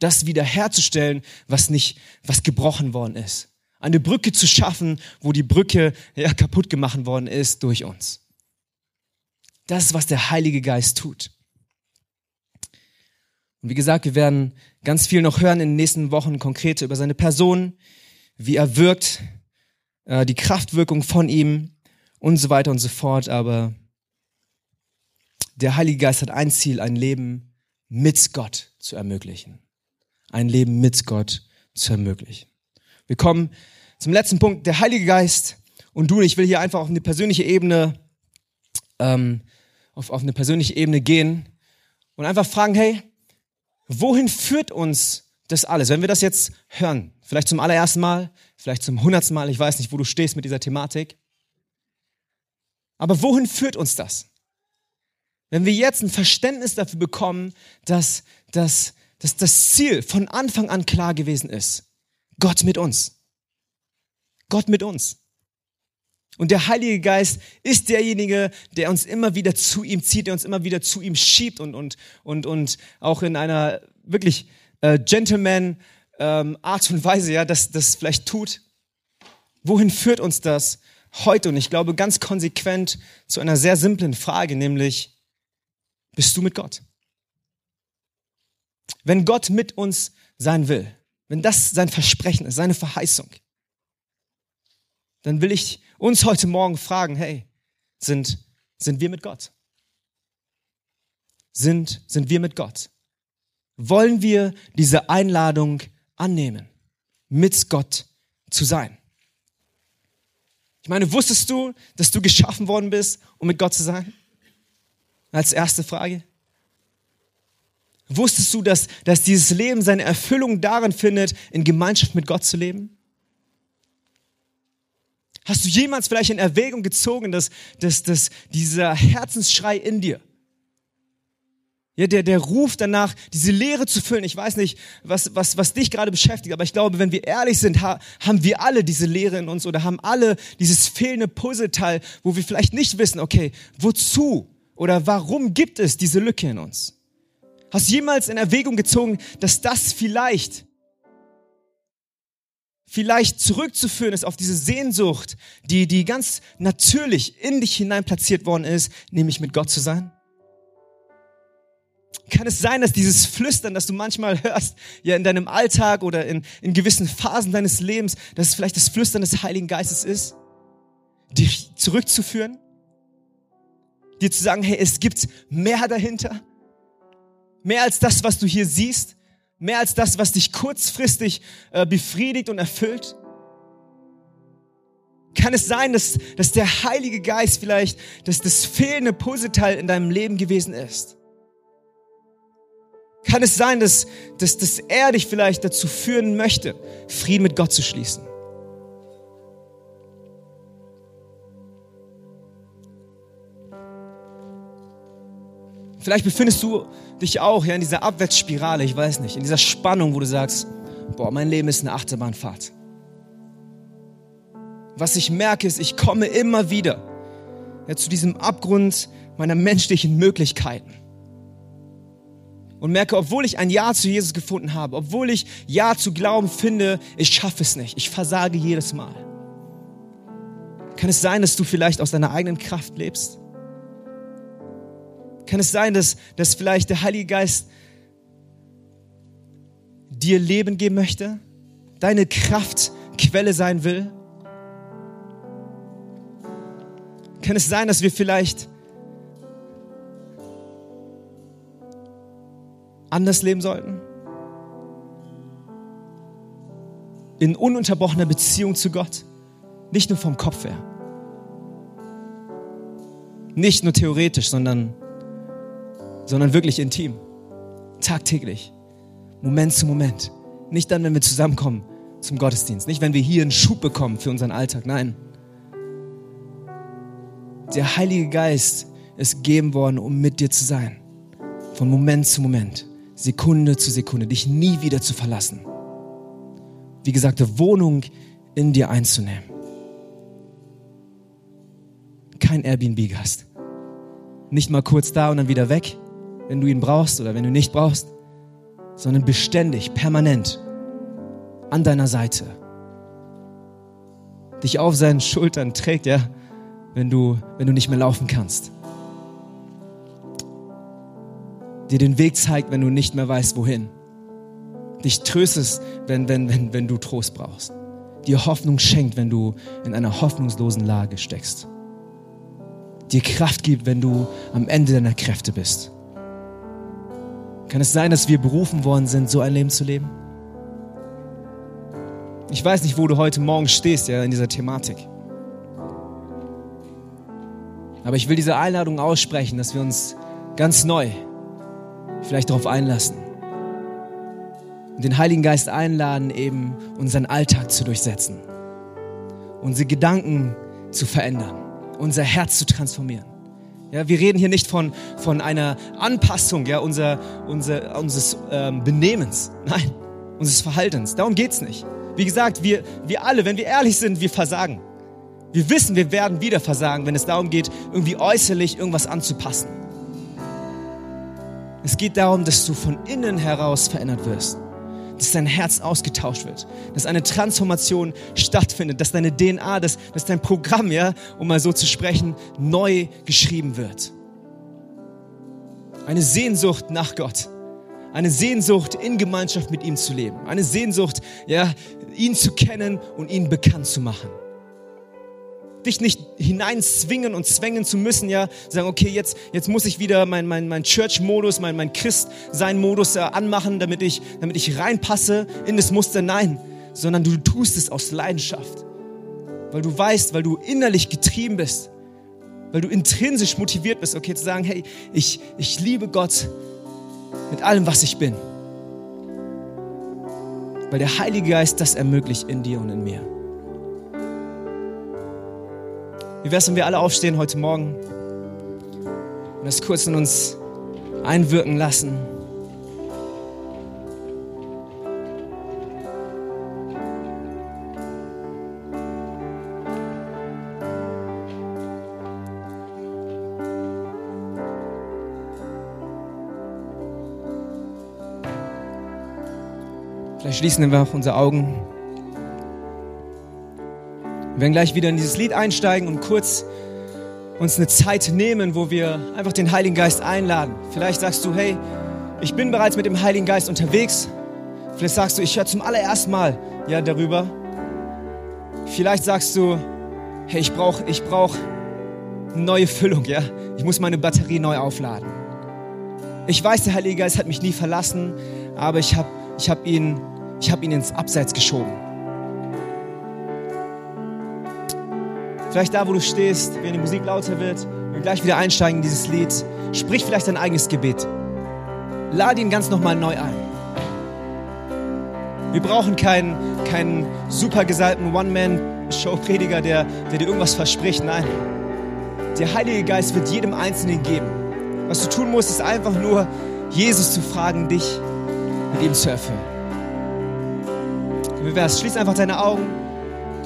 S1: das wieder herzustellen, was nicht, was gebrochen worden ist, eine Brücke zu schaffen, wo die Brücke ja, kaputt gemacht worden ist durch uns. Das ist, was der Heilige Geist tut. Und wie gesagt, wir werden ganz viel noch hören in den nächsten Wochen konkret über seine Person, wie er wirkt, äh, die Kraftwirkung von ihm und so weiter und so fort. Aber der Heilige Geist hat ein Ziel, ein Leben mit Gott zu ermöglichen. Ein Leben mit Gott zu ermöglichen. Wir kommen zum letzten Punkt. Der Heilige Geist und du, ich will hier einfach auf eine persönliche Ebene, ähm, auf, auf eine persönliche Ebene gehen und einfach fragen, hey, Wohin führt uns das alles? Wenn wir das jetzt hören, vielleicht zum allerersten Mal, vielleicht zum hundertsten Mal, ich weiß nicht, wo du stehst mit dieser Thematik. Aber wohin führt uns das? Wenn wir jetzt ein Verständnis dafür bekommen, dass, dass, dass das Ziel von Anfang an klar gewesen ist. Gott mit uns. Gott mit uns. Und der Heilige Geist ist derjenige, der uns immer wieder zu ihm zieht, der uns immer wieder zu ihm schiebt und, und, und, und auch in einer wirklich äh, Gentleman ähm, Art und Weise, ja, das, das vielleicht tut. Wohin führt uns das heute? Und ich glaube ganz konsequent zu einer sehr simplen Frage, nämlich, bist du mit Gott? Wenn Gott mit uns sein will, wenn das sein Versprechen ist, seine Verheißung, dann will ich uns heute Morgen fragen, hey, sind, sind wir mit Gott? Sind, sind wir mit Gott? Wollen wir diese Einladung annehmen, mit Gott zu sein? Ich meine, wusstest du, dass du geschaffen worden bist, um mit Gott zu sein? Als erste Frage. Wusstest du, dass, dass dieses Leben seine Erfüllung darin findet, in Gemeinschaft mit Gott zu leben? Hast du jemals vielleicht in Erwägung gezogen, dass, dass, dass dieser Herzensschrei in dir, ja, der, der Ruf danach, diese Leere zu füllen. Ich weiß nicht, was, was, was dich gerade beschäftigt, aber ich glaube, wenn wir ehrlich sind, ha, haben wir alle diese Leere in uns oder haben alle dieses fehlende Puzzleteil, wo wir vielleicht nicht wissen, okay, wozu oder warum gibt es diese Lücke in uns? Hast du jemals in Erwägung gezogen, dass das vielleicht vielleicht zurückzuführen ist auf diese Sehnsucht, die, die ganz natürlich in dich hinein platziert worden ist, nämlich mit Gott zu sein? Kann es sein, dass dieses Flüstern, das du manchmal hörst, ja in deinem Alltag oder in, in gewissen Phasen deines Lebens, dass es vielleicht das Flüstern des Heiligen Geistes ist, dich zurückzuführen? Dir zu sagen, hey, es gibt mehr dahinter? Mehr als das, was du hier siehst? Mehr als das, was dich kurzfristig äh, befriedigt und erfüllt? Kann es sein, dass, dass der Heilige Geist vielleicht dass das fehlende Puzzleteil in deinem Leben gewesen ist? Kann es sein, dass, dass, dass er dich vielleicht dazu führen möchte, Frieden mit Gott zu schließen? Vielleicht befindest du dich auch ja, in dieser Abwärtsspirale, ich weiß nicht, in dieser Spannung, wo du sagst, boah, mein Leben ist eine Achterbahnfahrt. Was ich merke, ist, ich komme immer wieder ja, zu diesem Abgrund meiner menschlichen Möglichkeiten. Und merke, obwohl ich ein Ja zu Jesus gefunden habe, obwohl ich Ja zu Glauben finde, ich schaffe es nicht. Ich versage jedes Mal. Kann es sein, dass du vielleicht aus deiner eigenen Kraft lebst? Kann es sein, dass, dass vielleicht der Heilige Geist dir Leben geben möchte? Deine Kraftquelle sein will? Kann es sein, dass wir vielleicht anders leben sollten? In ununterbrochener Beziehung zu Gott? Nicht nur vom Kopf her. Nicht nur theoretisch, sondern, sondern wirklich intim. Tagtäglich. Moment zu Moment. Nicht dann, wenn wir zusammenkommen zum Gottesdienst. Nicht, wenn wir hier einen Schub bekommen für unseren Alltag. Nein. Der Heilige Geist ist gegeben worden, um mit dir zu sein. Von Moment zu Moment. Sekunde zu Sekunde. Dich nie wieder zu verlassen. Wie gesagt, Wohnung in dir einzunehmen kein Airbnb-Gast. Nicht mal kurz da und dann wieder weg, wenn du ihn brauchst oder wenn du nicht brauchst, sondern beständig, permanent an deiner Seite. Dich auf seinen Schultern trägt, ja, wenn du, wenn du nicht mehr laufen kannst. Dir den Weg zeigt, wenn du nicht mehr weißt, wohin. Dich tröstest, wenn, wenn, wenn, wenn du Trost brauchst. Dir Hoffnung schenkt, wenn du in einer hoffnungslosen Lage steckst dir Kraft gibt, wenn du am Ende deiner Kräfte bist. Kann es sein, dass wir berufen worden sind, so ein Leben zu leben? Ich weiß nicht, wo du heute Morgen stehst, ja, in dieser Thematik. Aber ich will diese Einladung aussprechen, dass wir uns ganz neu vielleicht darauf einlassen. Und den Heiligen Geist einladen, eben unseren Alltag zu durchsetzen. Unsere Gedanken zu verändern unser Herz zu transformieren. Ja, wir reden hier nicht von, von einer Anpassung ja, unser, unser, unseres ähm, Benehmens, nein, unseres Verhaltens. Darum geht es nicht. Wie gesagt, wir, wir alle, wenn wir ehrlich sind, wir versagen. Wir wissen, wir werden wieder versagen, wenn es darum geht, irgendwie äußerlich irgendwas anzupassen. Es geht darum, dass du von innen heraus verändert wirst dass dein Herz ausgetauscht wird, dass eine Transformation stattfindet, dass deine DNA, dass, dass dein Programm, ja, um mal so zu sprechen, neu geschrieben wird. Eine Sehnsucht nach Gott. Eine Sehnsucht, in Gemeinschaft mit ihm zu leben. Eine Sehnsucht, ja, ihn zu kennen und ihn bekannt zu machen dich nicht hineinzwingen und zwängen zu müssen, ja, sagen, okay, jetzt, jetzt muss ich wieder mein, mein, mein Church-Modus, mein, mein Christ-Sein-Modus äh, anmachen, damit ich, damit ich reinpasse in das Muster. Nein, sondern du tust es aus Leidenschaft, weil du weißt, weil du innerlich getrieben bist, weil du intrinsisch motiviert bist, okay, zu sagen, hey, ich, ich liebe Gott mit allem, was ich bin. Weil der Heilige Geist das ermöglicht in dir und in mir. Wie wäre es, wenn wir alle aufstehen heute Morgen und das kurz in uns einwirken lassen? Vielleicht schließen wir auch unsere Augen. Wir werden gleich wieder in dieses Lied einsteigen und kurz uns eine Zeit nehmen, wo wir einfach den Heiligen Geist einladen. Vielleicht sagst du, hey, ich bin bereits mit dem Heiligen Geist unterwegs. Vielleicht sagst du, ich höre zum allerersten Mal ja darüber. Vielleicht sagst du, hey, ich brauche ich brauch eine neue Füllung, ja. Ich muss meine Batterie neu aufladen. Ich weiß, der Heilige Geist hat mich nie verlassen, aber ich habe ich hab ihn, hab ihn ins Abseits geschoben. Vielleicht da, wo du stehst, wenn die Musik lauter wird, wir gleich wieder einsteigen in dieses Lied. Sprich vielleicht dein eigenes Gebet. Lade ihn ganz nochmal neu ein. Wir brauchen keinen, keinen super gesalbten One-Man-Show-Prediger, der, der dir irgendwas verspricht. Nein. Der Heilige Geist wird jedem Einzelnen geben. Was du tun musst, ist einfach nur, Jesus zu fragen, dich mit ihm zu erfüllen. Wie wär's? Schließ einfach deine Augen.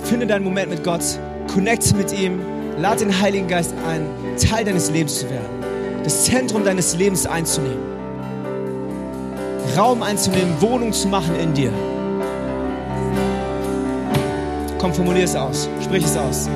S1: Finde deinen Moment mit Gott. Connect mit ihm, lad den Heiligen Geist ein, Teil deines Lebens zu werden, das Zentrum deines Lebens einzunehmen, Raum einzunehmen, Wohnung zu machen in dir. Komm, formulier es aus, sprich es aus.